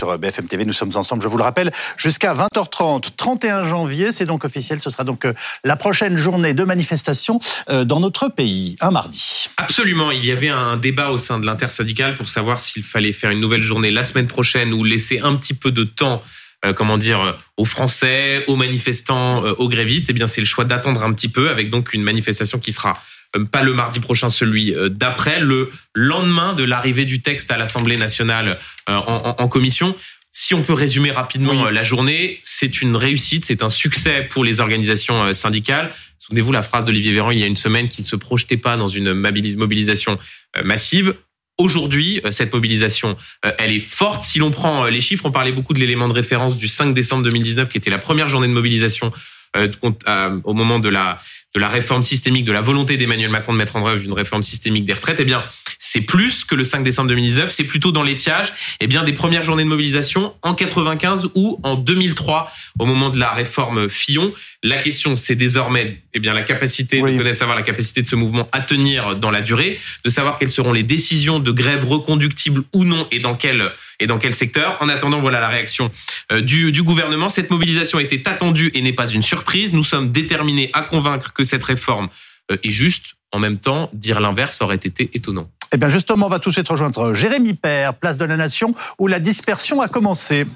sur BFM TV. Nous sommes ensemble, je vous le rappelle, jusqu'à 20h30. 31 janvier, c'est donc officiel. Ce sera donc euh, la prochaine journée de manifestation euh, dans notre pays, un mardi. Absolument. Il y avait un débat au sein de l'intersyndicale pour savoir s'il fallait faire une nouvelle journée la semaine prochaine ou laisser un petit peu de temps euh, comment dire, aux Français, aux manifestants, aux grévistes, eh bien, c'est le choix d'attendre un petit peu avec donc une manifestation qui sera euh, pas le mardi prochain, celui euh, d'après, le lendemain de l'arrivée du texte à l'Assemblée nationale euh, en, commission. Si on peut résumer rapidement la journée, c'est une réussite, c'est un succès pour les organisations syndicales. Souvenez-vous la phrase d'Olivier Véran il y a une semaine qui ne se projetait pas dans une mobilisation massive. Aujourd'hui, cette mobilisation, elle est forte. Si l'on prend les chiffres, on parlait beaucoup de l'élément de référence du 5 décembre 2019, qui était la première journée de mobilisation au moment de la de la réforme systémique, de la volonté d'Emmanuel Macron de mettre en œuvre une réforme systémique des retraites, eh bien, c'est plus que le 5 décembre 2019, c'est plutôt dans l'étiage, eh bien, des premières journées de mobilisation en 95 ou en 2003, au moment de la réforme Fillon. La question, c'est désormais, eh bien, la capacité de connaître, savoir la capacité de ce mouvement à tenir dans la durée, de savoir quelles seront les décisions de grève reconductibles ou non et dans quel et dans quel secteur. En attendant, voilà la réaction euh, du, du gouvernement. Cette mobilisation était attendue et n'est pas une surprise. Nous sommes déterminés à convaincre que cette réforme euh, est juste. En même temps, dire l'inverse aurait été étonnant. Eh bien justement, on va tous être rejoindre Jérémy Père, place de la Nation, où la dispersion a commencé.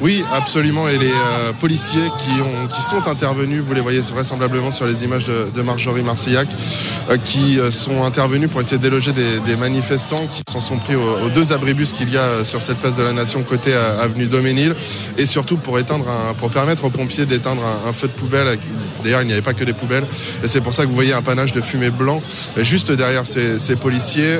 Oui, absolument. Et les euh, policiers qui, ont, qui sont intervenus, vous les voyez vraisemblablement sur les images de, Marjorie Marcillac, euh, qui euh, sont intervenus pour essayer de déloger des, manifestants qui s'en sont pris aux, deux abribus qu'il y a sur cette place de la Nation côté avenue Doménil, et surtout pour éteindre, un, pour permettre aux pompiers d'éteindre un, feu de poubelle. D'ailleurs, il n'y avait pas que des poubelles, et c'est pour ça que vous voyez un panache de fumée blanc juste derrière ces, ces policiers.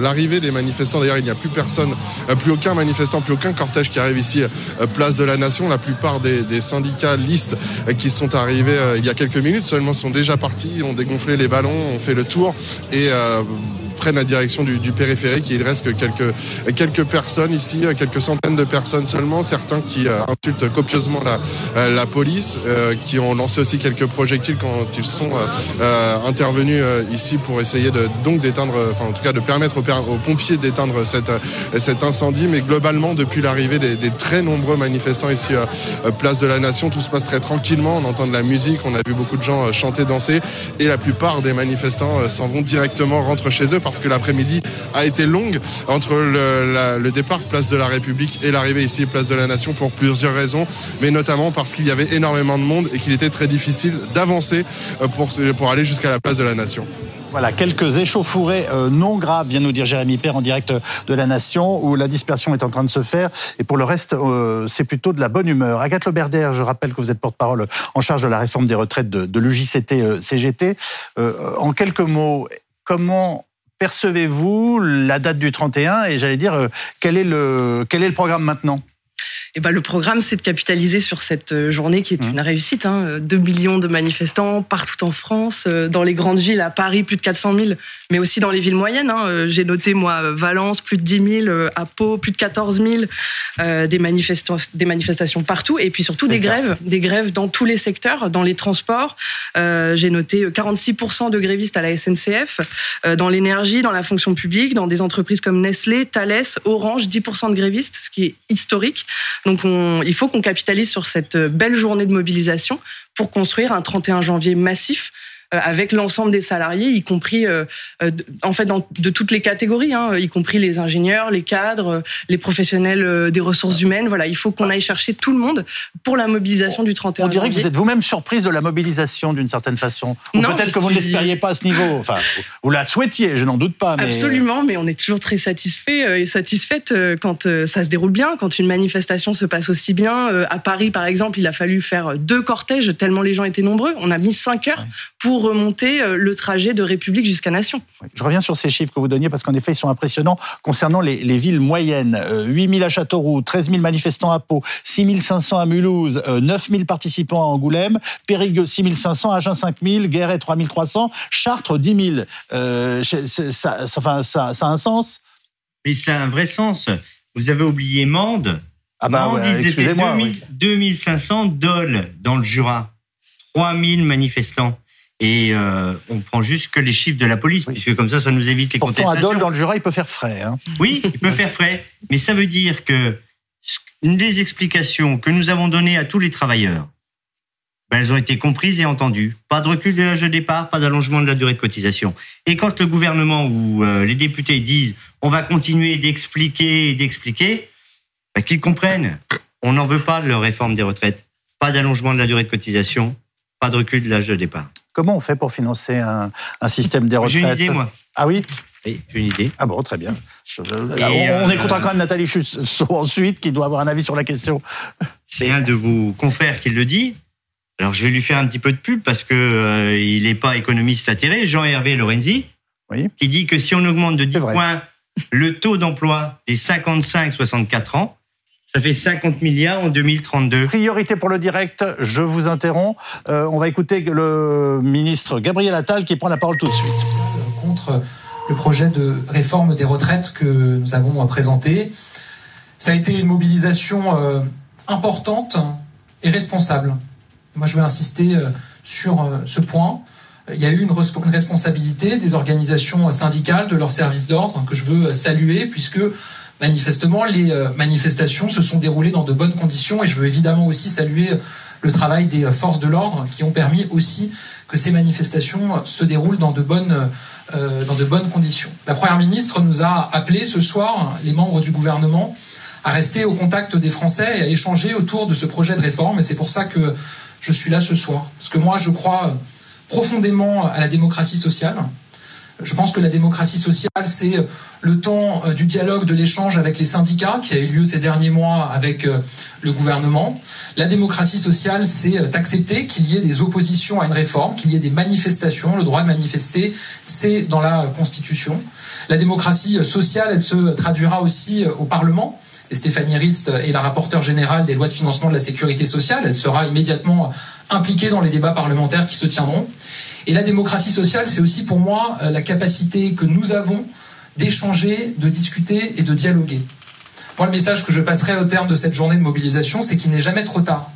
L'arrivée des manifestants, d'ailleurs, il n'y a plus personne, plus aucun manifestant, plus aucun cortège qui arrive ici euh, place de la Nation. La plupart des, des syndicalistes euh, qui sont arrivés euh, il y a quelques minutes seulement sont déjà partis, ont dégonflé les ballons, ont fait le tour et prennent la direction du, périphérique et il reste que quelques, quelques personnes ici, quelques centaines de personnes seulement, certains qui euh, insultent copieusement la, euh, police, euh, qui ont lancé aussi quelques projectiles quand ils sont intervenus ici pour essayer de, donc d'éteindre, enfin en tout cas de permettre aux, pompiers d'éteindre cette, cet incendie. Mais globalement, depuis l'arrivée des, très nombreux manifestants ici à Place de la Nation, tout se passe très tranquillement. On entend de la musique, on a vu beaucoup de gens chanter, danser et la plupart des manifestants s'en vont directement, rentrent chez eux que l'après-midi a été longue entre le, départ place de la République et l'arrivée ici place de la Nation pour plusieurs raisons, mais notamment parce qu'il y avait énormément de monde et qu'il était très difficile d'avancer euh, pour, aller jusqu'à la place de la Nation. Voilà, quelques échauffourées euh, non graves, vient nous dire Jérémy Père en direct de la Nation, où la dispersion est en train de se faire. Et pour le reste, euh, c'est plutôt de la bonne humeur. Agathe Loberder, je rappelle que vous êtes porte-parole en charge de la réforme des retraites de, de l'UJCT-CGT. en quelques mots, comment percevez-vous la date du 31 et j'allais dire euh, quel est le quel est le programme maintenant? Et eh ben, le programme, c'est de capitaliser sur cette euh, journée qui est mmh. une réussite. Hein. 2 millions de manifestants partout en France, euh, dans les grandes villes, à Paris, plus de 400 000, mais aussi dans les villes moyennes. Hein. Euh, j'ai noté, moi, Valence, plus de 10 000, à Pau, plus de 14 000, euh, des, manifestants, des manifestations partout, et puis surtout des grèves, des grèves dans tous les secteurs, dans les transports. Euh, J'ai noté 46% de grévistes à la SNCF, dans l'énergie, dans la fonction publique, dans des entreprises comme Nestlé, Thales, Orange, 10% de grévistes, ce qui est historique. Donc il faut qu'on capitalise sur cette belle journée de mobilisation pour construire un 31 janvier massif euh, avec l'ensemble des salariés, y compris euh, euh, en fait dans, de toutes les catégories, hein, y compris les ingénieurs, les cadres, les professionnels des ressources humaines. Voilà, il faut qu'on aille chercher tout le monde pour la mobilisation du 31 On dirait que vous êtes vous-même surprise de la mobilisation d'une certaine façon. Ou peut-être que vous ne l'espériez pas à ce niveau. Enfin, vous la souhaitiez, je n'en doute pas. Mais... Absolument, mais on est toujours très satisfait et satisfaite quand ça se déroule bien, quand une manifestation se passe aussi bien. À Paris, par exemple, il a fallu faire deux cortèges tellement les gens étaient nombreux. On a mis cinq heures pour remonter euh, le trajet de République jusqu'à Nation. Je reviens sur ces chiffres que vous donniez parce qu'en effet, ils sont impressionnants concernant les, villes moyennes. 8 euh, 000 à Châteauroux, 13 000 manifestants à Pau, 6 500 à Mulhouse, 9 euh, 000 participants à Angoulême, Périgueux 6 500, Agen 5 000, Guéret 3 300, Chartres 10 000. ça, enfin, ça, ça a un sens? Et ça a un vrai sens. Vous avez oublié Mende. Ah bah, Mende, ils étaient 2500 Dole dans le Jura. 3000 manifestants. Et euh, on prend juste que les chiffres de la police, puisque comme ça, ça nous évite les Pourtant, contestations. Adol, dans le Jura, il peut faire frais. Hein. Oui, il peut faire frais. Mais ça veut dire que les explications que nous avons données à tous les travailleurs, ben, elles ont été comprises et entendues. Pas de recul de l'âge de départ, pas d'allongement de la durée de cotisation. Et quand le gouvernement ou euh, les députés disent on va continuer d'expliquer et d'expliquer, ben, qu'ils comprennent. On n'en veut pas de leur réforme des retraites. Pas d'allongement de la durée de cotisation, pas de recul de l'âge de départ. Comment on fait pour financer un, un système des retraites J'ai une idée, moi. Ah oui Oui, j'ai une idée. Ah bon, très bien. Et, on, on euh, écoutera quand même Nathalie Chusseau ensuite, qui doit avoir un avis sur la question. C'est un de vos confrères qui le dit. Alors je vais lui faire un petit peu de pub parce que euh, il n'est pas économiste atterré, Jean-Hervé Lorenzi, Oui. qui dit que si on augmente de 10 C'est vrai. points le taux d'emploi des 55-64 ans, ça fait 50 milliards en 2032. Priorité pour le direct, je vous interromps. Euh, on va écouter le ministre Gabriel Attal qui prend la parole tout de suite. contre le projet de réforme des retraites que nous avons présenté. Ça a été une mobilisation euh, importante et responsable. Moi, je veux insister euh, sur euh, ce point. Il y a eu une, une responsabilité des organisations syndicales, de leurs services d'ordre, que je veux saluer, puisque manifestement, les euh, manifestations se sont déroulées dans de bonnes conditions. Et je veux évidemment aussi saluer le travail des euh, forces de l'ordre qui ont permis aussi que ces manifestations se déroulent dans de bonnes, euh, dans de bonnes conditions. La Première ministre nous a appelé ce soir, les membres du gouvernement, à rester au contact des Français et à échanger autour de ce projet de réforme. Et c'est pour ça que je suis là ce soir. Parce que moi, je crois profondément à la démocratie sociale. Je pense que la démocratie sociale, c'est le temps euh, du dialogue, de l'échange avec les syndicats qui a eu lieu ces derniers mois avec euh, le gouvernement. La démocratie sociale, c'est euh, d'accepter qu'il y ait des oppositions à une réforme, qu'il y ait des manifestations. Le droit de manifester, c'est dans la Constitution. La démocratie sociale, elle se traduira aussi euh, au Parlement. Et Stéphanie Rist est la rapporteure générale des lois de financement de la sécurité sociale. Elle sera immédiatement impliquée dans les débats parlementaires qui se tiendront. Et la démocratie sociale, c'est aussi pour moi euh, la capacité que nous avons d'échanger, de discuter et de dialoguer. Moi, le message que je passerai au terme de cette journée de mobilisation, c'est qu'il n'est jamais trop tard.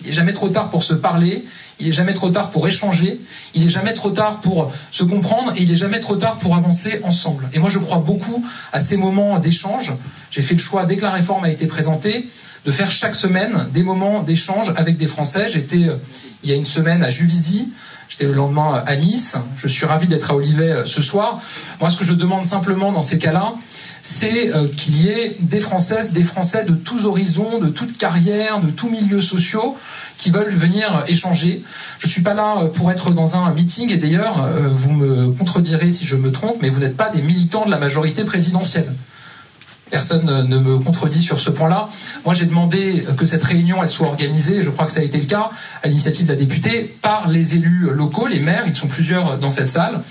Il n'est jamais trop tard pour se parler, il n'est jamais trop tard pour échanger, il n'est jamais trop tard pour se comprendre et il n'est jamais trop tard pour avancer ensemble. Et moi, je crois beaucoup à ces moments d'échange. J'ai fait le choix, dès que la réforme a été présentée, de faire chaque semaine des moments d'échange avec des Français. J'étais euh, il y a une semaine à Juvisy, J'étais le lendemain à Nice. Je suis ravi d'être à Olivet euh, ce soir. Moi, ce que je demande simplement dans ces cas-là, c'est euh, qu'il y ait des Françaises, des Français de tous horizons, de toutes carrières, de tous milieux sociaux qui veulent venir euh, échanger. Je suis pas là pour être dans un meeting et d'ailleurs, vous me contredirez si je me trompe, mais vous n'êtes pas des militants de la majorité présidentielle. Personne ne me contredit sur ce point-là. Moi, j'ai demandé que cette réunion soit organisée, je crois que ça a été le cas, à l'initiative de la députée, par les élus locaux, les maires, ils sont plusieurs dans cette salle,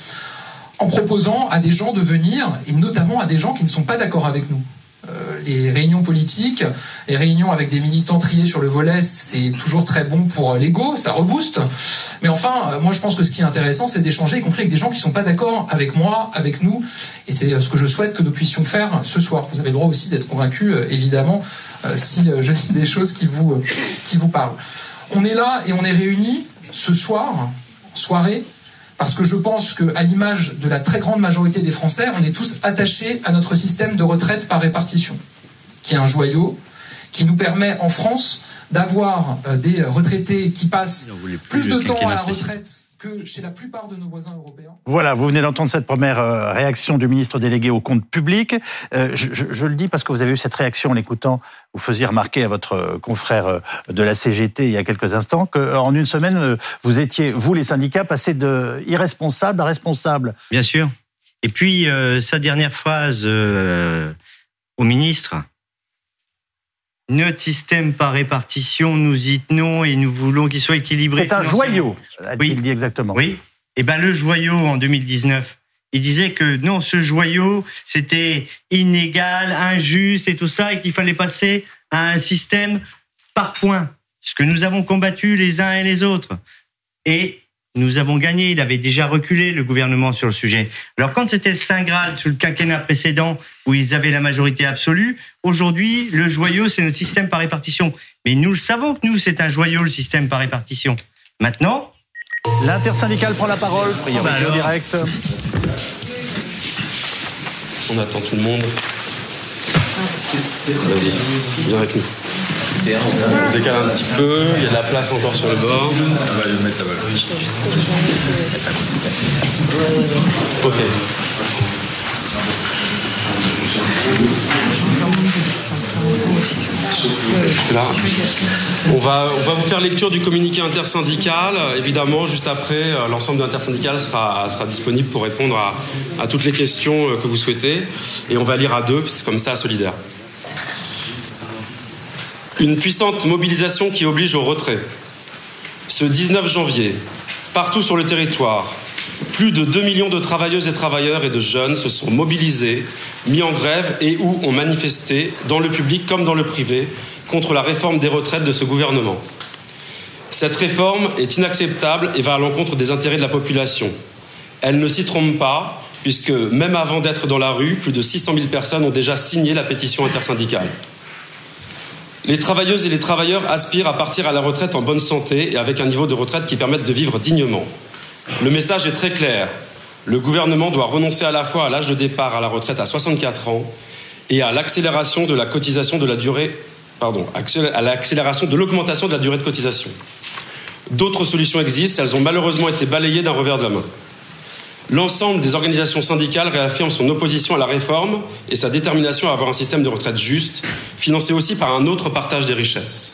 en proposant à des gens de venir, et notamment à des gens qui ne sont pas d'accord avec nous. Euh, les réunions politiques, les réunions avec des militants triés sur le volet, c'est toujours très bon pour l'ego, ça rebooste. Mais enfin, euh, moi je pense que ce qui est intéressant, c'est d'échanger, y compris avec des gens qui ne sont pas d'accord avec moi, avec nous. Et c'est euh, ce que je souhaite que nous puissions faire ce soir. Vous avez le droit aussi d'être convaincu, euh, évidemment, euh, si euh, je dis des choses qui vous, euh, qui vous parlent. On est là et on est réunis ce soir, soirée, parce que je pense qu'à l'image de la très grande majorité des Français, on est tous attachés à notre système de retraite par répartition, qui est un joyau, qui nous permet en France d'avoir euh, des retraités qui passent plus de temps à la retraite que chez la plupart de nos voisins européens. Voilà, vous venez d'entendre cette première euh, réaction du ministre délégué au compte public. Euh, je, je- je le dis parce que vous avez eu cette réaction en l'écoutant. Vous faisiez remarquer à votre euh, confrère de la CGT il y a quelques instants qu'en une semaine, vous étiez, vous les syndicats, passés de irresponsable à responsable. Bien sûr. Et puis, euh, sa dernière phrase euh, au ministre. Notre système par répartition, nous y tenons et nous voulons qu'il soit équilibré. C'est un joyau, a-t-il Oui. dit exactement. Oui. Et ben le joyau en 2019, il disait que non, ce joyau c'était inégal, injuste et tout ça, et qu'il fallait passer à un système par points. Ce que nous avons combattu les uns et les autres. Et nous avons gagné. Il avait déjà reculé le gouvernement sur le sujet. Alors quand c'était Saint Graal sous le quinquennat précédent où ils avaient la majorité absolue, aujourd'hui le joyau c'est notre système par répartition. Mais nous le savons que nous c'est un joyau le système par répartition. Maintenant, L'intersyndicale prend la parole, priorité bah alors. direct. On attend tout le monde. Vas-y, viens avec nous. On se décale un petit peu, il y a de la place encore sur le bord. Ok. Là. On va, on va vous faire lecture du communiqué intersyndical. Évidemment, juste après, euh, l'ensemble de l'intersyndical sera, sera disponible pour répondre à, à toutes les questions euh, que vous souhaitez. Et on va lire à deux, c'est comme ça, solidaire. Une puissante mobilisation qui oblige au retrait. Ce 19 janvier, partout sur le territoire, plus de 2 millions de travailleuses et travailleurs et de jeunes se sont mobilisés, mis en grève et ou ont manifesté, dans le public comme dans le privé, contre la réforme des retraites de ce gouvernement. Cette réforme est inacceptable et va à l'encontre des intérêts de la population. Elle ne s'y trompe pas, puisque même avant d'être dans la rue, plus de 600 000 personnes ont déjà signé la pétition intersyndicale. Les travailleuses et les travailleurs aspirent à partir à la retraite en bonne santé et avec un niveau de retraite qui permette de vivre dignement. Le message est très clair. Le gouvernement doit renoncer à la fois à l'âge de départ à la retraite à 64 ans et à l'accélération de à l'accélération de l'augmentation de la durée de cotisation. D'autres solutions existent, elles ont malheureusement été balayées d'un revers de la main. L'ensemble des organisations syndicales réaffirment son opposition à la réforme et sa détermination à avoir un système de retraite juste, financé aussi par un autre partage des richesses.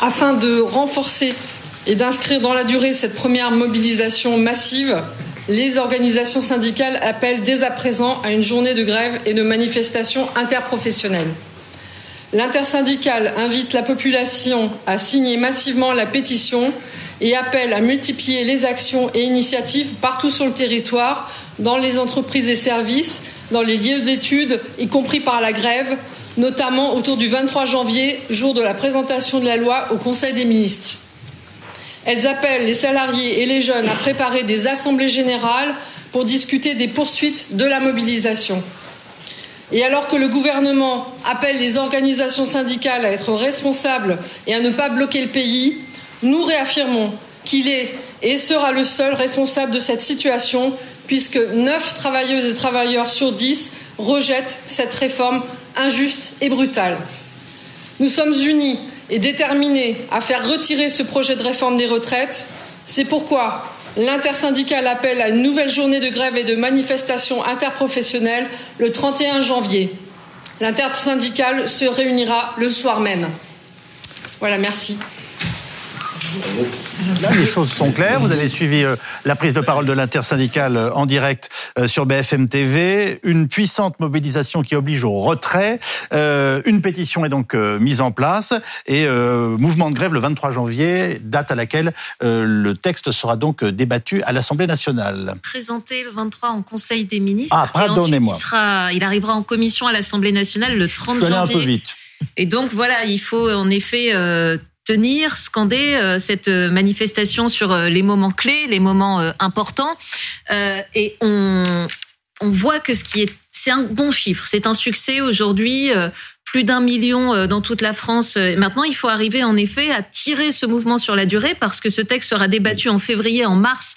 Afin de renforcer et d'inscrire dans la durée cette première mobilisation massive, les organisations syndicales appellent dès à présent à une journée de grève et de manifestation interprofessionnelle. L'intersyndicale invite la population à signer massivement la pétition et appelle à multiplier les actions et initiatives partout sur le territoire, dans les entreprises et services, dans les lieux d'études, y compris par la grève, notamment autour du 23 janvier, jour de la présentation de la loi au Conseil des ministres. Elles appellent les salariés et les jeunes à préparer des assemblées générales pour discuter des poursuites de la mobilisation. Et alors que le gouvernement appelle les organisations syndicales à être responsables et à ne pas bloquer le pays, nous réaffirmons qu'il est et sera le seul responsable de cette situation, puisque neuf travailleuses et travailleurs sur dix rejettent cette réforme injuste et brutale. Nous sommes unis et déterminés à faire retirer ce projet de réforme des retraites. C'est pourquoi l'intersyndicale appelle à une nouvelle journée de grève et de manifestation interprofessionnelle le 31 janvier. L'intersyndicale se réunira le soir même. Voilà, merci. Là, les choses sont claires. Vous avez suivi euh, la prise de parole de l'intersyndicale euh, en direct euh, sur BFM TV. Une puissante mobilisation qui oblige au retrait. Une pétition est donc mise en place et mouvement de grève le 23 janvier, date à laquelle le texte sera donc débattu à l'Assemblée nationale. présenté le 23 en Conseil des ministres. Ah, pardonnez-moi. Il, arrivera en commission à l'Assemblée nationale le 30 Je suis allé un janvier. peu vite. Et donc voilà, il faut en effet euh, tenir, scander euh, cette euh, manifestation sur euh, les moments clés, les moments euh, importants. Euh, et on, on voit que ce qui est, c'est un bon chiffre, c'est un succès aujourd'hui. euh, plus d'un million dans toute la France. Maintenant, il faut arriver en effet à tirer ce mouvement sur la durée parce que ce texte sera débattu en février, en mars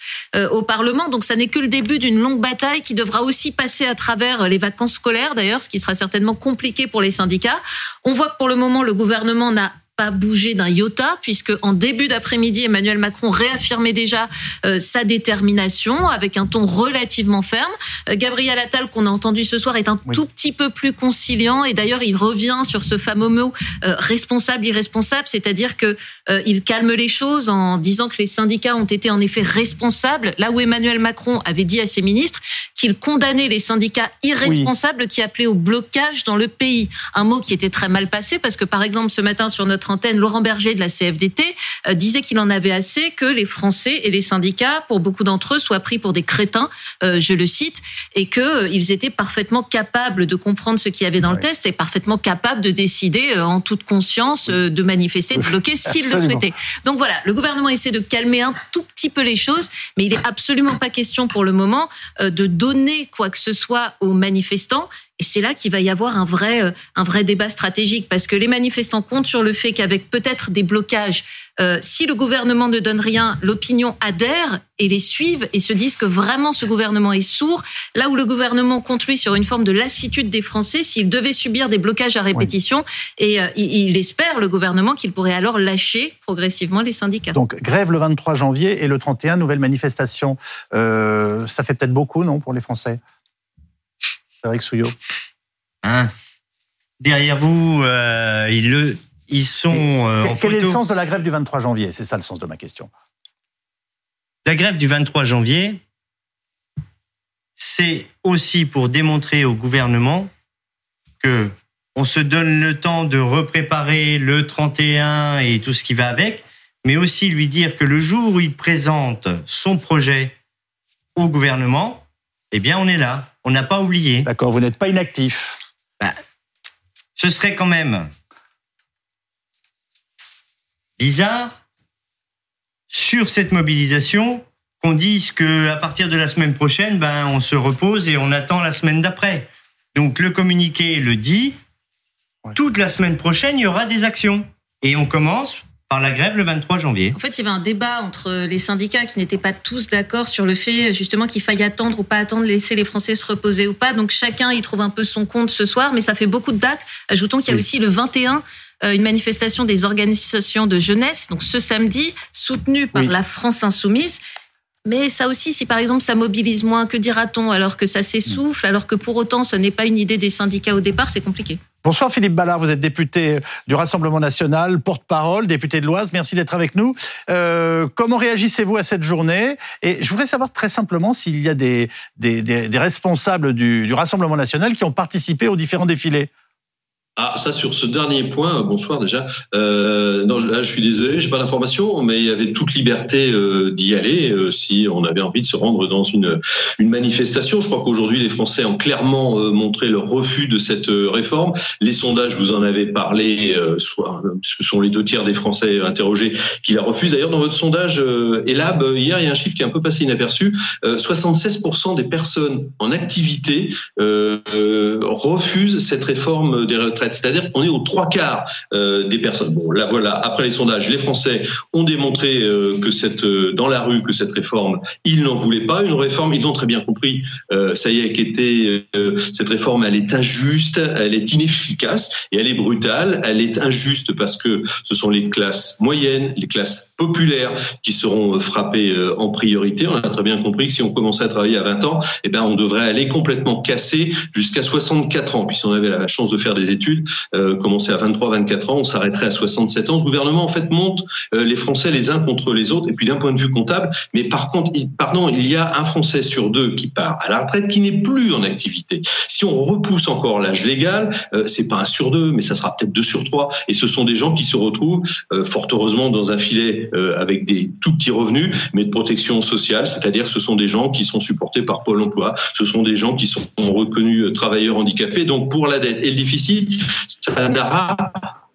au Parlement. Donc, ça n'est que le début d'une longue bataille qui devra aussi passer à travers les vacances scolaires, d'ailleurs, ce qui sera certainement compliqué pour les syndicats. On voit que pour le moment, le gouvernement n'a pas bougé d'un iota, puisque en début d'après-midi, Emmanuel Macron réaffirmait déjà euh, sa détermination avec un ton relativement ferme. Euh, Gabriel Attal, qu'on a entendu ce soir, est un Oui. tout petit peu plus conciliant, et d'ailleurs, il revient sur ce fameux mot euh, responsable, irresponsable, c'est-à-dire que il calme les choses en disant que les syndicats ont été en effet responsables, là où Emmanuel Macron avait dit à ses ministres qu'il condamnait les syndicats irresponsables qui appelaient au blocage dans le pays. Un mot qui était très mal passé parce que, par exemple, ce matin sur notre Laurent Berger de la CFDT euh, disait qu'il en avait assez que les Français et les syndicats, pour beaucoup d'entre eux, soient pris pour des crétins, euh, je le cite, et que euh, étaient parfaitement capables de comprendre ce qu'il y avait dans le test et parfaitement capables de décider en toute conscience de manifester, de bloquer s'ils le souhaitaient. Donc voilà, le gouvernement essaie de calmer un tout petit peu les choses, mais il est absolument pas question pour le moment de donner quoi que ce soit aux manifestants Et c'est là qu'il va y avoir un vrai, euh, un vrai débat stratégique, parce que les manifestants comptent sur le fait qu'avec peut-être des blocages, euh, si le gouvernement ne donne rien, l'opinion adhère et les suivent et se disent que vraiment ce gouvernement est sourd. Là où le gouvernement compte lui sur une forme de lassitude des Français, s'il devait subir des blocages à répétition, et euh, il, espère le gouvernement qu'il pourrait alors lâcher progressivement les syndicats. Donc grève le 23 janvier et le 31 nouvelle manifestation. Euh, ça fait peut-être beaucoup, non, pour les Français? Eric Souillot. Hein Derrière vous, euh, ils, le, ils sont euh, en Quel est le sens de la grève du 23 janvier? C'est ça le sens de ma question. La grève du 23 janvier, c'est aussi pour démontrer au gouvernement que on se donne le temps de repréparer le 31 et tout ce qui va avec, mais aussi lui dire que le jour où il présente son projet au gouvernement, eh bien on est là. On n'a pas oublié. D'accord, vous n'êtes pas inactif. Ben, ce serait quand même bizarre sur cette mobilisation qu'on dise que à partir de la semaine prochaine, ben on se repose et on attend la semaine d'après. Donc le communiqué le dit. Toute la semaine prochaine, il y aura des actions et on commence par la grève le 23 janvier. En fait, il y avait un débat entre les syndicats qui n'étaient pas tous d'accord sur le fait justement qu'il faille attendre ou pas attendre, laisser les Français se reposer ou pas. Donc chacun y trouve un peu son compte ce soir, mais ça fait beaucoup de dates. Ajoutons qu'il y a aussi le 21 euh, une manifestation des organisations de jeunesse, donc ce samedi, soutenue par la France insoumise. Mais ça aussi, si par exemple ça mobilise moins, que dira-t-on alors que ça s'essouffle, alors que pour autant ce n'est pas une idée des syndicats au départ, c'est compliqué. Bonsoir Philippe Ballard, vous êtes député du Rassemblement national, porte-parole, député de l'Oise. Merci d'être avec nous. Euh, comment réagissez-vous à cette journée? Et je voudrais savoir très simplement s'il y a des, responsables du Rassemblement national qui ont participé aux différents défilés. Ah, ça sur ce dernier point, bonsoir déjà. Euh, non, là, je suis désolé, j'ai pas d'informations, mais il y avait toute liberté euh, d'y aller euh, si on avait envie de se rendre dans une une manifestation. Je crois qu'aujourd'hui les Français ont clairement euh, montré leur refus de cette réforme. Les sondages, vous en avez parlé, ce sont les deux tiers des Français interrogés qui la refusent. D'ailleurs, dans votre sondage Elab, hier, il y a un chiffre qui est un peu passé inaperçu. 76% des personnes en activité refusent cette réforme des retraites c'est-à-dire qu'on est aux trois quarts euh, des personnes. Bon, là voilà, après les sondages, les Français ont démontré euh, que cette euh, dans la rue que cette réforme, ils n'en voulaient pas une réforme. Ils l'ont très bien compris. ça y est, qu'était cette réforme, elle est injuste, elle est inefficace et elle est brutale. Elle est injuste parce que ce sont les classes moyennes, les classes populaires qui seront frappées en priorité. On a très bien compris que si on commençait à travailler à 20 ans, eh ben on devrait aller complètement casser jusqu'à 64 ans. Puis si on avait la chance de faire des études, euh, commencer à 23-24 ans, on s'arrêterait à 67 ans. Ce gouvernement, en fait, monte euh, les Français les uns contre les autres. Et puis d'un point de vue comptable, mais par contre, il, pardon, il y a un Français sur deux qui part à la retraite qui n'est plus en activité. Si on repousse encore l'âge légal, euh, c'est pas un sur deux, mais ça sera peut-être deux sur trois. Et ce sont des gens qui se retrouvent, euh, fort heureusement, dans un filet avec des tout petits revenus, mais de protection sociale, c'est-à-dire ce sont des gens qui sont supportés par Pôle Emploi, ce sont des gens qui sont reconnus travailleurs handicapés. Donc pour la dette et le déficit, ça n'aura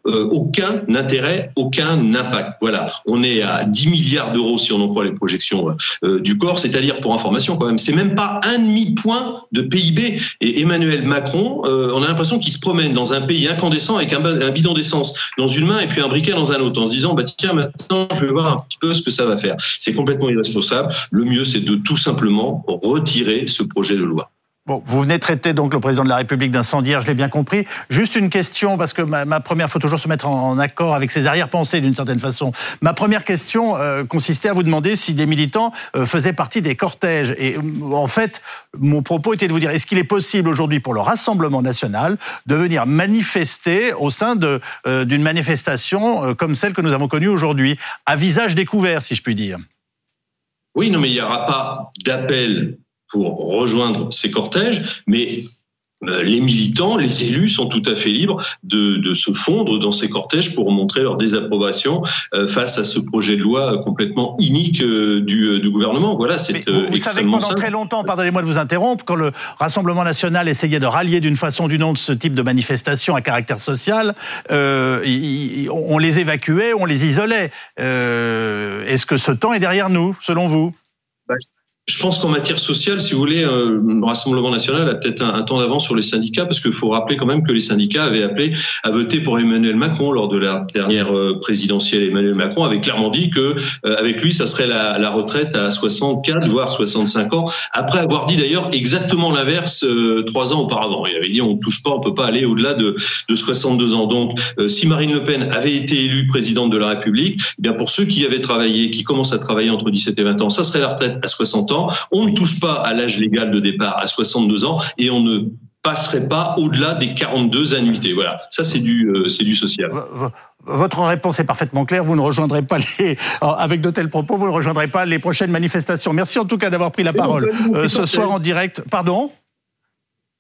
euh, aucun intérêt, aucun impact. Voilà, on est à 10 milliards d'euros si on en croit les projections euh, euh, du corps, c'est-à-dire pour information quand même, c'est même pas un demi point de PIB. Et Emmanuel Macron, on a l'impression qu'il se promène dans un pays incandescent avec un, un bidon d'essence dans une main et puis un briquet dans un autre, en se disant bah tiens maintenant je vais voir un petit peu ce que ça va faire. C'est complètement irresponsable. Le mieux c'est de tout simplement retirer ce projet de loi. Bon, vous venez traiter donc le président de la République d'incendiaire, je l'ai bien compris. Juste une question, parce que ma, première, faut toujours se mettre en, accord avec ses arrière-pensées d'une certaine façon. Ma première question euh, consistait à vous demander si des militants euh, faisaient partie des cortèges. Et euh, en fait, mon propos était de vous dire, est-ce qu'il est possible aujourd'hui pour le Rassemblement national de venir manifester au sein de d'une manifestation comme celle que nous avons connue aujourd'hui, à visage découvert, si je puis dire? Oui, non, mais il n'y aura pas d'appel pour rejoindre ces cortèges, mais euh, les militants, les élus sont tout à fait libres de, de, se fondre dans ces cortèges pour montrer leur désapprobation euh, face à ce projet de loi complètement inique euh, du, du, gouvernement. Voilà, c'est vous, vous savez que pendant très longtemps, pardonnez-moi de vous interrompre, quand le Rassemblement national essayait de rallier d'une façon ou d'une autre ce type de manifestation à caractère social, euh, on les évacuait, on les isolait. Est-ce que ce temps est derrière nous, selon vous? Bah, je pense qu'en matière sociale, si vous voulez, euh, le Rassemblement national a peut-être un, temps d'avance sur les syndicats, parce qu'il faut rappeler quand même que les syndicats avaient appelé à voter pour Emmanuel Macron lors de la dernière euh, présidentielle. Emmanuel Macron avait clairement dit que euh, avec lui, ça serait la, la, retraite à 64 voire 65 ans, après avoir dit d'ailleurs exactement l'inverse trois ans auparavant. Il avait dit on ne touche pas, on peut pas aller au-delà de, de 62 ans. Donc, si Marine Le Pen avait été élue présidente de la République, eh bien pour ceux qui avaient travaillé, qui commencent à travailler entre 17 et 20 ans, ça serait la retraite à 60 ans. On ne touche pas à l'âge légal de départ à 62 ans et on ne passerait pas au-delà des 42 annuités. Voilà, ça c'est du euh, c'est du social. Votre réponse est parfaitement claire. Vous ne rejoindrez pas les, avec de tels propos, vous ne rejoindrez pas les prochaines manifestations. Merci en tout cas d'avoir pris la parole euh, ce soir en direct. Pardon?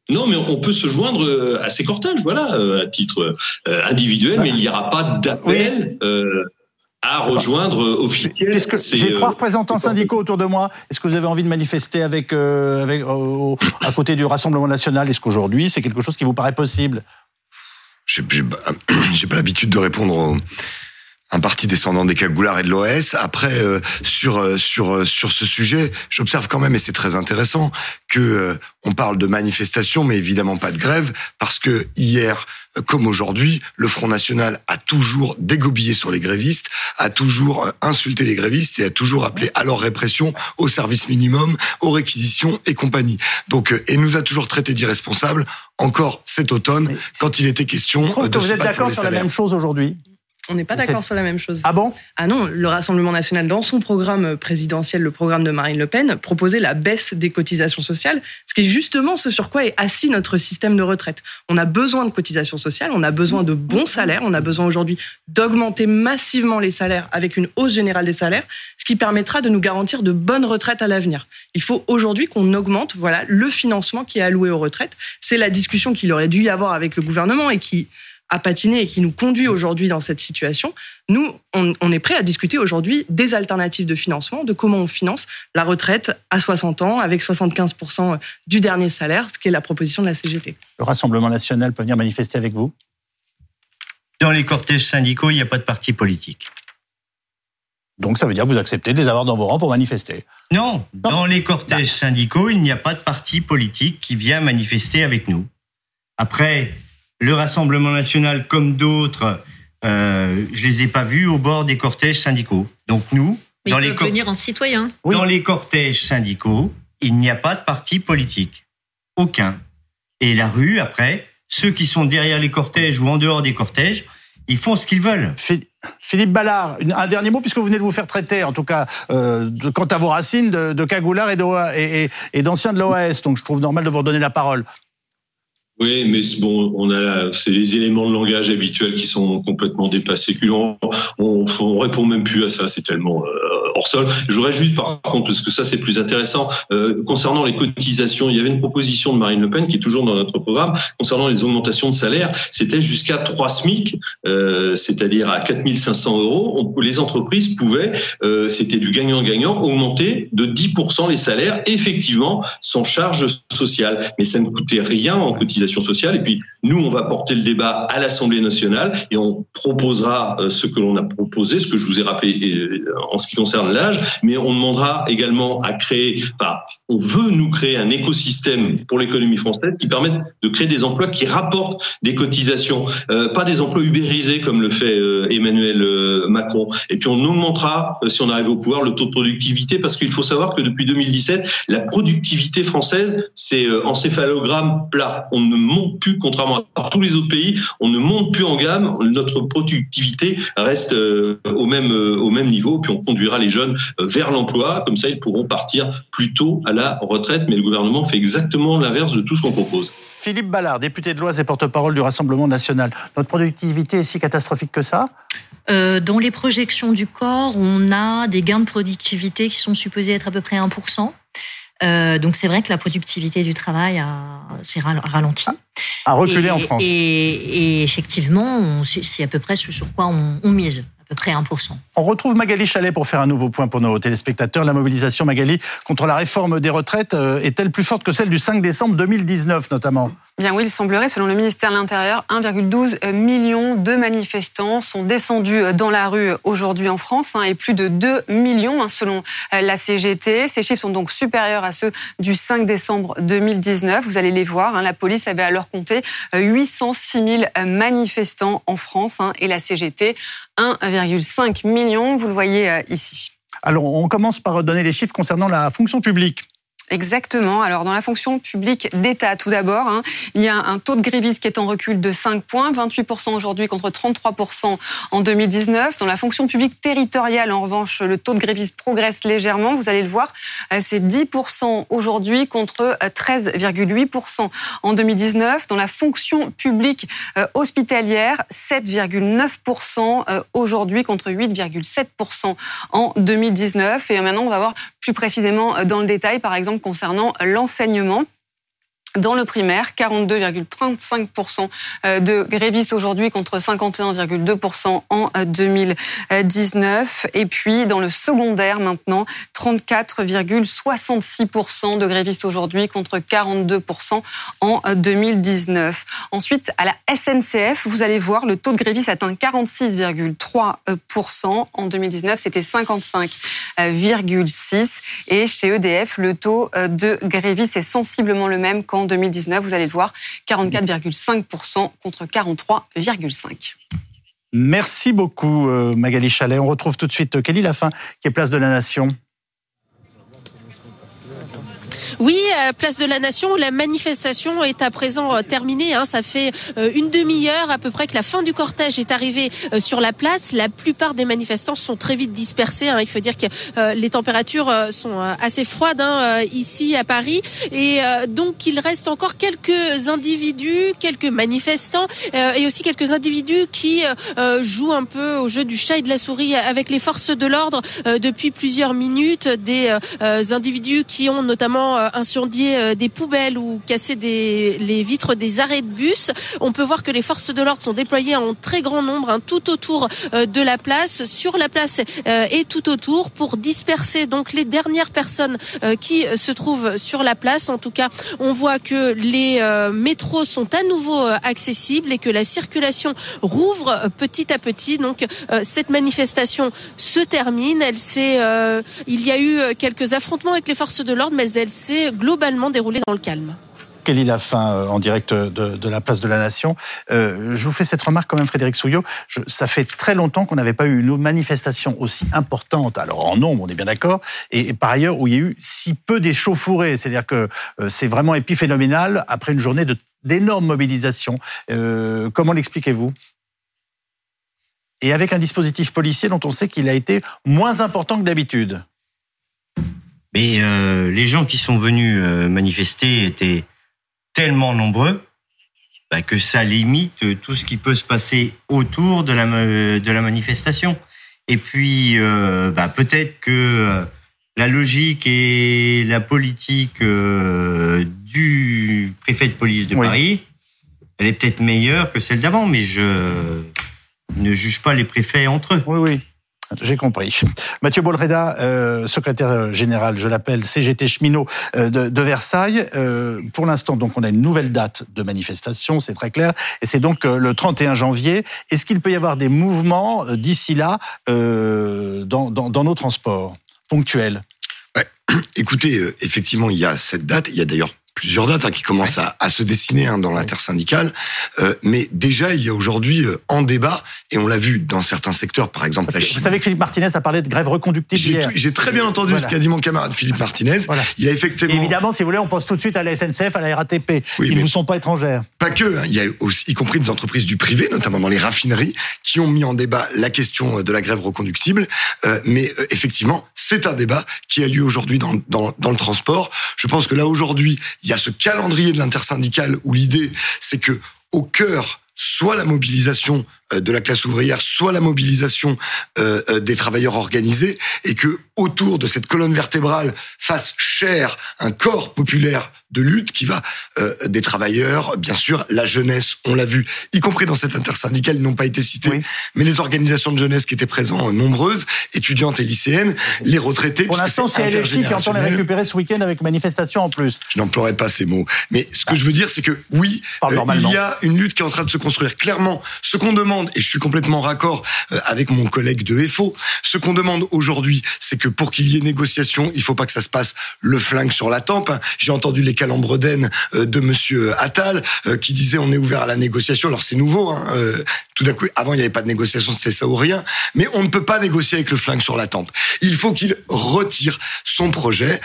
Non, mais on peut se joindre euh, à ces cortèges, voilà, à titre individuel, mais il n'y aura pas d'appel à rejoindre officiellement. J'ai trois euh, représentants syndicaux autour de moi. Est-ce que vous avez envie de manifester avec, euh, avec à côté du Rassemblement national? Est-ce qu'aujourd'hui c'est quelque chose qui vous paraît possible? J'ai pas l'habitude de répondre un parti descendant des Cagoulards et de l'OS. Après, euh, sur euh, sur euh, sur ce sujet, j'observe quand même, et c'est très intéressant, que on parle de manifestation, mais évidemment pas de grève, parce que hier, comme aujourd'hui, le Front National a toujours dégobillé sur les grévistes, a toujours insulté les grévistes et a toujours appelé à leur répression, au service minimum, aux réquisitions et compagnie. Donc, et nous a toujours traités d'irresponsables. Encore cet automne, quand il était question de vous êtes d'accord sur la même chose aujourd'hui on n'est pas d'accord sur la même chose. Ah bon? Ah non, le Rassemblement national, dans son programme présidentiel, le programme de Marine Le Pen, proposait la baisse des cotisations sociales, ce qui est justement ce sur quoi est assis notre système de retraite. On a besoin de cotisations sociales, on a besoin de bons salaires, on a besoin aujourd'hui d'augmenter massivement les salaires avec une hausse générale des salaires, ce qui permettra de nous garantir de bonnes retraites à l'avenir. Il faut aujourd'hui qu'on augmente voilà, le financement qui est alloué aux retraites. C'est la discussion qu'il aurait dû y avoir avec le gouvernement et qui à patiner et qui nous conduit aujourd'hui dans cette situation, nous, on, est prêt à discuter aujourd'hui des alternatives de financement, de comment on finance la retraite à 60 ans avec 75% du dernier salaire, ce qui est la proposition de la CGT. Le Rassemblement national peut venir manifester avec vous? Dans les cortèges syndicaux, il n'y a pas de parti politique. Donc ça veut dire que vous acceptez de les avoir dans vos rangs pour manifester? Non, dans les cortèges syndicaux, il n'y a pas de parti politique qui vient manifester avec nous. Après, le Rassemblement national, comme d'autres, euh, je les ai pas vus au bord des cortèges syndicaux. Donc nous, dans les venir en citoyen. Dans les cortèges syndicaux, il n'y a pas de parti politique, aucun. Et la rue, après, ceux qui sont derrière les cortèges ou en dehors des cortèges, ils font ce qu'ils veulent. Philippe Ballard, un dernier mot, puisque vous venez de vous faire traiter, en tout cas, euh, quant à vos racines, de, de cagoulard et d'anciens de l'OAS. Donc je trouve normal de vous redonner la parole. Oui, mais bon, on a, c'est les éléments de langage habituels qui sont complètement dépassés. On, on, on répond même plus à ça, c'est tellement euh, hors sol. Je voudrais juste, par contre, parce que ça c'est plus intéressant, euh, concernant les cotisations, il y avait une proposition de Marine Le Pen qui est toujours dans notre programme concernant les augmentations de salaire. C'était jusqu'à 3 SMIC, euh, c'est-à-dire à 4500 euros. les entreprises pouvaient, euh, c'était du gagnant-gagnant, augmenter de 10% les salaires, effectivement, sans charge sociale. Mais ça ne coûtait rien en cotisation sociale. Et puis, nous, on va porter le débat à l'Assemblée nationale et on proposera ce que l'on a proposé, ce que je vous ai rappelé en ce qui concerne l'âge, mais on demandera également à créer, enfin, on veut nous créer un écosystème pour l'économie française qui permette de créer des emplois qui rapportent des cotisations, euh, pas des emplois ubérisés comme le fait Emmanuel Macron. Et puis on augmentera, si on arrive au pouvoir, le taux de productivité parce qu'il faut savoir que depuis 2017, la productivité française, c'est encéphalogramme plat. On ne monte plus, contrairement à tous les autres pays, on ne monte plus en gamme. Notre productivité reste euh, au même euh, au même niveau. Puis on conduira les jeunes euh, vers l'emploi. Comme ça, ils pourront partir plus tôt à la retraite. Mais le gouvernement fait exactement l'inverse de tout ce qu'on propose. Philippe Ballard, député de l'Oise et porte-parole du Rassemblement national. Notre productivité est si catastrophique que ça? Dans les projections du corps, on a des gains de productivité qui sont supposés être à peu près 1%. Euh, donc c'est vrai que la productivité du travail s'est ralentie. A reculé en France. Et, effectivement, c'est à peu près ce sur quoi on, mise. Peu près 1%. On retrouve Magali Chalet pour faire un nouveau point pour nos téléspectateurs. La mobilisation, Magali, contre la réforme des retraites euh, est-elle plus forte que celle du 5 décembre 2019 notamment? Bien oui, il semblerait, selon le ministère de l'Intérieur, 1,12 million de manifestants sont descendus dans la rue aujourd'hui en France hein, et plus de 2 millions hein, selon euh, la CGT. Ces chiffres sont donc supérieurs à ceux du 5 décembre 2019. Vous allez les voir, hein, la police avait alors compté 806 euh, 000 manifestants en France et la CGT 1,5 million, vous le voyez euh, ici. Alors on commence par donner les chiffres concernant la fonction publique. Exactement. Alors dans la fonction publique d'État, tout d'abord, hein, il y a un taux de grévistes qui est en recul de 5 points, 28% aujourd'hui contre 33% en 2019. Dans la fonction publique territoriale, en revanche, le taux de grévistes progresse légèrement. Vous allez le voir, euh, c'est 10% aujourd'hui contre 13,8% euh, en 2019. Dans la fonction publique euh, hospitalière, 7,9% aujourd'hui contre 8,7% en 2019. Et maintenant, on va voir plus précisément dans le détail, par exemple, concernant l'enseignement. Dans le primaire, 42,35% euh, de grévistes aujourd'hui contre 51,2% en 2019. Et puis dans le secondaire maintenant, 34,66% de grévistes aujourd'hui contre 42% en 2019. Ensuite, à la SNCF, vous allez voir, le taux de grévistes atteint 46,3%. En 2019, c'était 55,6%. Et chez EDF, le taux euh, de grévistes est sensiblement le même qu'en 2019, vous allez le voir, 44,5% contre 43,5%. Merci beaucoup euh, Magali Chalet. On retrouve tout de suite Kelly Lafin qui est place de la Nation. Oui, place de la Nation, la manifestation est à présent euh, terminée. Hein. Ça fait euh, une demi-heure à peu près que la fin du cortège est arrivée euh, sur la place. La plupart des manifestants sont très vite dispersés. Hein. Il faut dire que les températures sont assez froides hein, ici à Paris. Et donc, il reste encore quelques individus, quelques manifestants et aussi quelques individus qui jouent un peu au jeu du chat et de la souris avec les forces de l'ordre depuis plusieurs minutes. Des individus qui ont notamment incendier euh, des poubelles ou casser des, les vitres des arrêts de bus. On peut voir que les forces de l'ordre sont déployées en très grand nombre hein, tout autour euh, de la place, sur la place euh, et tout autour pour disperser donc les dernières personnes qui se trouvent sur la place. En tout cas, on voit que les métros sont à nouveau accessibles et que la circulation rouvre petit à petit. Donc cette manifestation se termine. Elle il y a eu quelques affrontements avec les forces de l'ordre, mais elle s'est globalement déroulé dans le calme. Kelly Lafin euh, en direct de, la place de la Nation. Euh, je vous fais cette remarque quand même, Frédéric Souillot. ça fait très longtemps qu'on n'avait pas eu une manifestation aussi importante, alors en nombre, on est bien d'accord, et, par ailleurs où il y a eu si peu d'échauffourées. C'est-à-dire que euh, c'est vraiment épiphénoménal après une journée d'énorme mobilisation. comment l'expliquez-vous? Et avec un dispositif policier dont on sait qu'il a été moins important que d'habitude. Mais euh, les gens qui sont venus euh, manifester étaient tellement nombreux bah, que ça limite tout ce qui peut se passer autour de la, de la manifestation. Et puis, euh, bah, peut-être que la logique et la politique du préfet de police de Paris, elle est peut-être meilleure que celle d'avant, mais je ne juge pas les préfets entre eux. Oui, oui. J'ai compris. Mathieu Bolreda, euh, secrétaire général, je l'appelle CGT cheminot euh, de, Versailles. Euh, pour l'instant, donc, on a une nouvelle date de manifestation, c'est très clair, et c'est donc le 31 janvier. Est-ce qu'il peut y avoir des mouvements d'ici là dans, dans, nos transports ponctuels? Écoutez, effectivement, il y a cette date. Il y a d'ailleurs plusieurs dates hein, qui commencent à, à, se dessiner hein, dans l'intersyndicale. Euh, mais déjà, il y a aujourd'hui euh, en débat, et on l'a vu dans certains secteurs, par exemple la Chine. Vous savez que Philippe Martinez a parlé de grève reconductible J'ai très bien entendu ce qu'a dit mon camarade Philippe Martinez. Il a effectivement... évidemment, si vous voulez, on pense tout de suite à la SNCF, à la RATP, qui ne vous sont pas étrangères. Pas que, hein, il y a aussi, y compris des entreprises du privé, notamment dans les raffineries, qui ont mis en débat la question euh, de la grève reconductible. Euh, mais euh, effectivement, c'est un débat qui a lieu aujourd'hui dans, dans, dans le transport. Je pense que là, aujourd'hui, il y a ce calendrier de l'intersyndicale où l'idée, c'est que au cœur soit la mobilisation euh, de la classe ouvrière, soit la mobilisation euh, euh, des travailleurs organisés, et que autour de cette colonne vertébrale fasse chair un corps populaire de lutte qui va euh, des travailleurs, bien sûr, la jeunesse, on l'a vu, y compris dans cette intersyndicale, ils n'ont pas été cités, mais les organisations de jeunesse qui étaient présentes, euh, nombreuses, étudiantes et lycéennes, les retraités. Pour l'instant, c'est LFI qui entend les récupérer ce week-end avec manifestation en plus. Je n'emploierai pas ces mots. Mais ce que je veux dire, c'est que oui, euh, il y a une lutte qui est en train de se construire. Clairement, ce qu'on demande, et je suis complètement raccord euh, avec mon collègue de FO, ce qu'on demande aujourd'hui, c'est que pour qu'il y ait négociation, il faut pas que ça se passe le flingue sur la tempe. J'ai entendu les euh, de Monsieur Attal qui disait on est ouvert à la négociation. Alors c'est nouveau. Hein, tout d'un coup, avant il n'y avait pas de négociation, c'était ça ou rien. Mais on ne peut pas négocier avec le flingue sur la tempe. Il faut qu'il retire son projet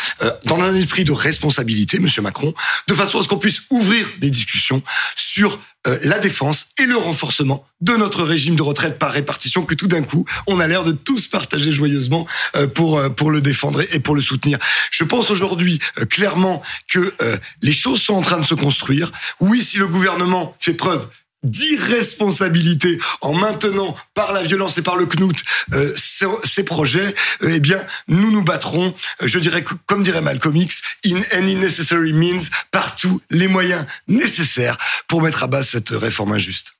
dans un esprit de responsabilité, Monsieur Macron, de façon à ce qu'on puisse ouvrir des discussions sur euh, la défense et le renforcement de notre régime de retraite par répartition que tout d'un coup, on a l'air de tous partager joyeusement euh, pour euh, pour le défendre et pour le soutenir. Je pense aujourd'hui clairement que les choses sont en train de se construire. Oui, si le gouvernement fait preuve d'irresponsabilité en maintenant par la violence et par le knout euh, ces, projets, euh, eh bien, nous nous battrons, euh, je dirais, comme dirait Malcolm X, in any necessary means, partout les moyens nécessaires pour mettre à bas cette réforme injuste.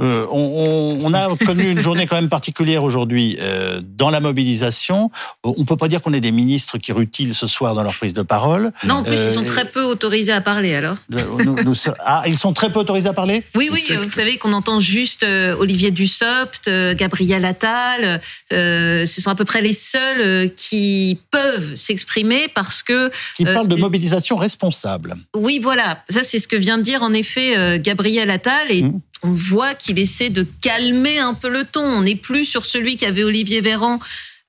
Euh, on, on, a connu une journée quand même particulière aujourd'hui euh, dans la mobilisation. On peut pas dire qu'on est des ministres qui rutilent ce soir dans leur prise de parole. Non, en plus, ils sont euh, très peu autorisés à parler alors. ah, ils sont très peu autorisés à parler? Oui, oui, vous savez qu'on entend juste Olivier Dussopt, Gabriel Attal. ce sont à peu près les seuls qui peuvent s'exprimer parce que... Qui parlent de mobilisation responsable. Oui, voilà. Ça, c'est ce que vient de dire en effet Gabriel Attal. Et mmh on voit qu'il essaie de calmer un peu le ton. On n'est plus sur celui qu'avait Olivier Véran.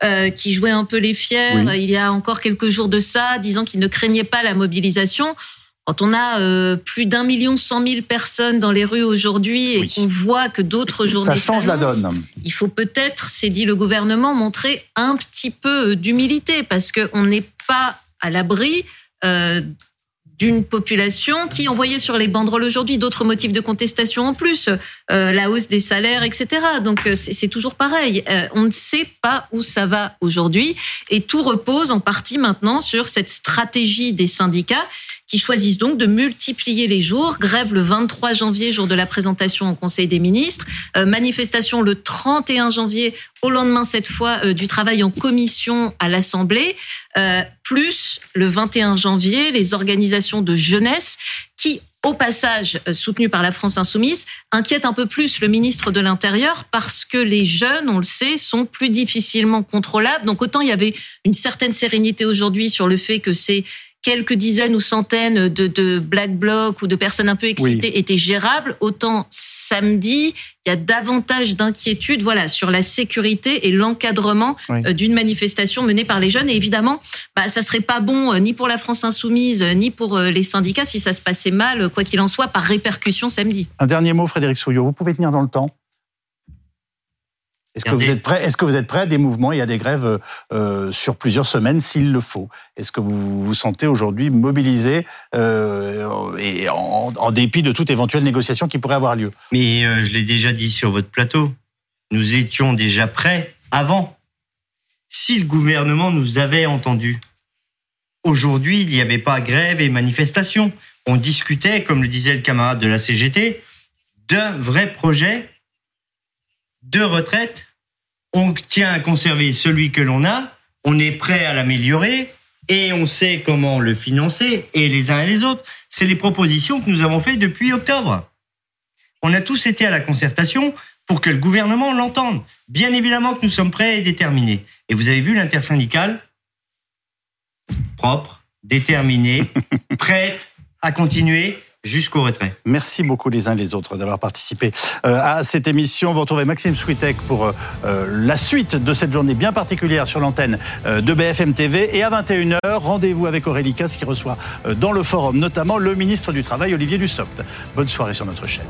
Euh, qui jouait un peu les fiers il y a encore quelques jours de ça, disant qu'il ne craignait pas la mobilisation. Quand on a euh, plus d'un million cent mille personnes dans les rues aujourd'hui et qu'on voit que d'autres journées ça change la donne. Il faut peut-être, c'est dit le gouvernement, montrer un petit peu d'humilité parce qu'on n'est pas à l'abri euh, d'une population qui envoyait sur les banderoles aujourd'hui d'autres motifs de contestation en plus, euh, la hausse des salaires, etc. Donc euh, c'est toujours pareil. Euh, on ne sait pas où ça va aujourd'hui et tout repose en partie maintenant sur cette stratégie des syndicats qui choisissent donc de multiplier les jours. Grève le 23 janvier, jour de la présentation au Conseil des ministres. Euh, manifestation le 31 janvier, au lendemain cette fois euh, du travail en commission à l'Assemblée. Euh, plus le 21 janvier, les organisations de jeunesse qui au passage soutenues par la France insoumise, inquiètent un peu plus le ministre de l'Intérieur parce que les jeunes, on le sait, sont plus difficilement contrôlables. Donc autant il y avait une certaine sérénité aujourd'hui sur le fait que c'est quelques dizaines ou centaines de, de black blocs ou de personnes un peu excitées étaient gérables, autant samedi, il y a davantage d'inquiétudes voilà, sur la sécurité et l'encadrement euh, d'une manifestation menée par les jeunes. Et évidemment, bah, ça serait pas bon euh, ni pour la France insoumise, euh, ni pour les syndicats si ça se passait mal, quoi qu'il en soit, par répercussion samedi. Un dernier mot, Frédéric Souillot. Vous pouvez tenir dans le temps est-ce que, vous êtes prêt, est-ce que vous êtes prêt à des mouvements et à des grèves euh, sur plusieurs semaines s'il le faut? Est-ce que vous vous sentez aujourd'hui mobilisé euh, et en, dépit de toute éventuelle négociation qui pourrait avoir lieu? Mais euh, je l'ai déjà dit sur votre plateau, nous étions déjà prêts avant. Si le gouvernement nous avait entendus, aujourd'hui il n'y avait pas grève et manifestation. On discutait, comme le disait le camarade de la CGT, d'un vrai projet de retraite on tient à conserver celui que l'on a, on est prêt à l'améliorer et on sait comment le financer et les uns et les autres. C'est les propositions que nous avons faites depuis octobre. On a tous été à la concertation pour que le gouvernement l'entende. Bien évidemment que nous sommes prêts et déterminés. Et vous avez vu l'intersyndicale propre, déterminée, prête à continuer jusqu'au retrait. Merci beaucoup les uns et les autres d'avoir participé euh, à cette émission. Vous retrouvez Maxime Switek pour euh, euh, la suite de cette journée bien particulière sur l'antenne de BFM TV. Et à 21h, rendez-vous avec Aurélie Casse qui reçoit dans le forum notamment le ministre du Travail Olivier Dussopt. Bonne soirée sur notre chaîne.